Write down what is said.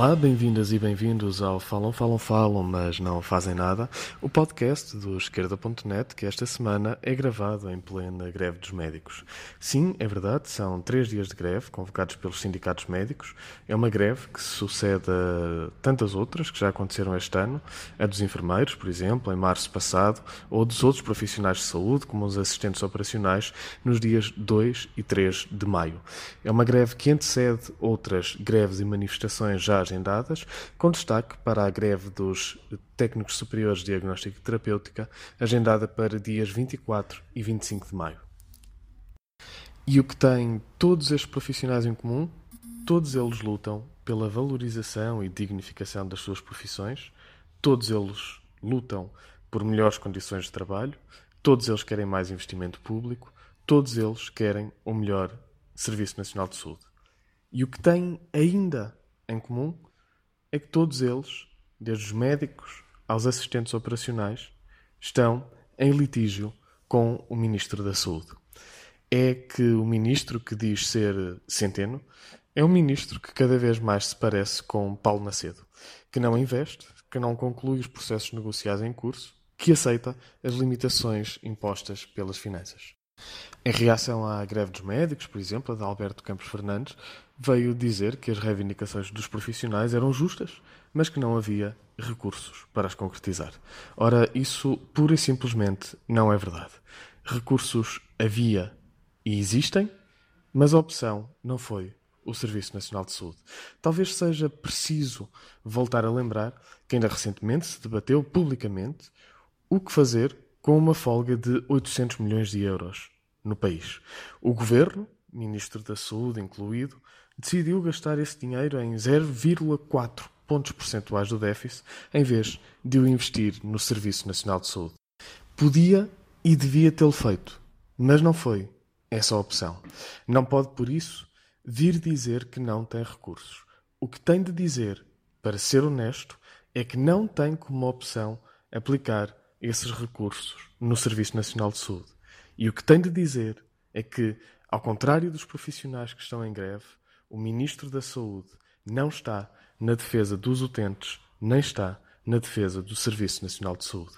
Olá, bem-vindas e bem-vindos ao Falam, Falam, Falam, mas não fazem nada, o podcast do esquerda.net que esta semana é gravado em plena greve dos médicos. Sim, é verdade, são três dias de greve convocados pelos sindicatos médicos. É uma greve que sucede a tantas outras que já aconteceram este ano, a dos enfermeiros, por exemplo, em março passado, ou dos outros profissionais de saúde, como os assistentes operacionais, nos dias 2 e 3 de maio. É uma greve que antecede outras greves e manifestações já agendadas, com destaque para a greve dos técnicos superiores de diagnóstico e terapêutica, agendada para dias 24 e 25 de maio. E o que tem todos estes profissionais em comum? Todos eles lutam pela valorização e dignificação das suas profissões, todos eles lutam por melhores condições de trabalho, todos eles querem mais investimento público, todos eles querem o melhor Serviço Nacional de Saúde. E o que têm ainda em comum é que todos eles, desde os médicos aos assistentes operacionais, estão em litígio com o Ministro da Saúde. É que o ministro que diz ser Centeno é um ministro que cada vez mais se parece com Paulo Macedo, que não investe, que não conclui os processos negociados em curso, que aceita as limitações impostas pelas finanças. Em reação à greve dos médicos, por exemplo, a de Alberto Campos Fernandes, veio dizer que as reivindicações dos profissionais eram justas, mas que não havia recursos para as concretizar. Ora, isso pura e simplesmente não é verdade. Recursos havia e existem, mas a opção não foi o Serviço Nacional de Saúde. Talvez seja preciso voltar a lembrar que ainda recentemente se debateu publicamente o que fazer com uma folga de 800 milhões de euros no país. O governo, ministro da Saúde incluído, decidiu gastar esse dinheiro em 0,4 pontos percentuais do déficit em vez de o investir no Serviço Nacional de Saúde. Podia e devia tê-lo feito, mas não foi essa a opção. Não pode, por isso, vir dizer que não tem recursos. O que tem de dizer, para ser honesto, é que não tem como opção aplicar esses recursos no Serviço Nacional de Saúde. E o que tem de dizer é que, ao contrário dos profissionais que estão em greve, o Ministro da Saúde não está na defesa dos utentes, nem está na defesa do Serviço Nacional de Saúde.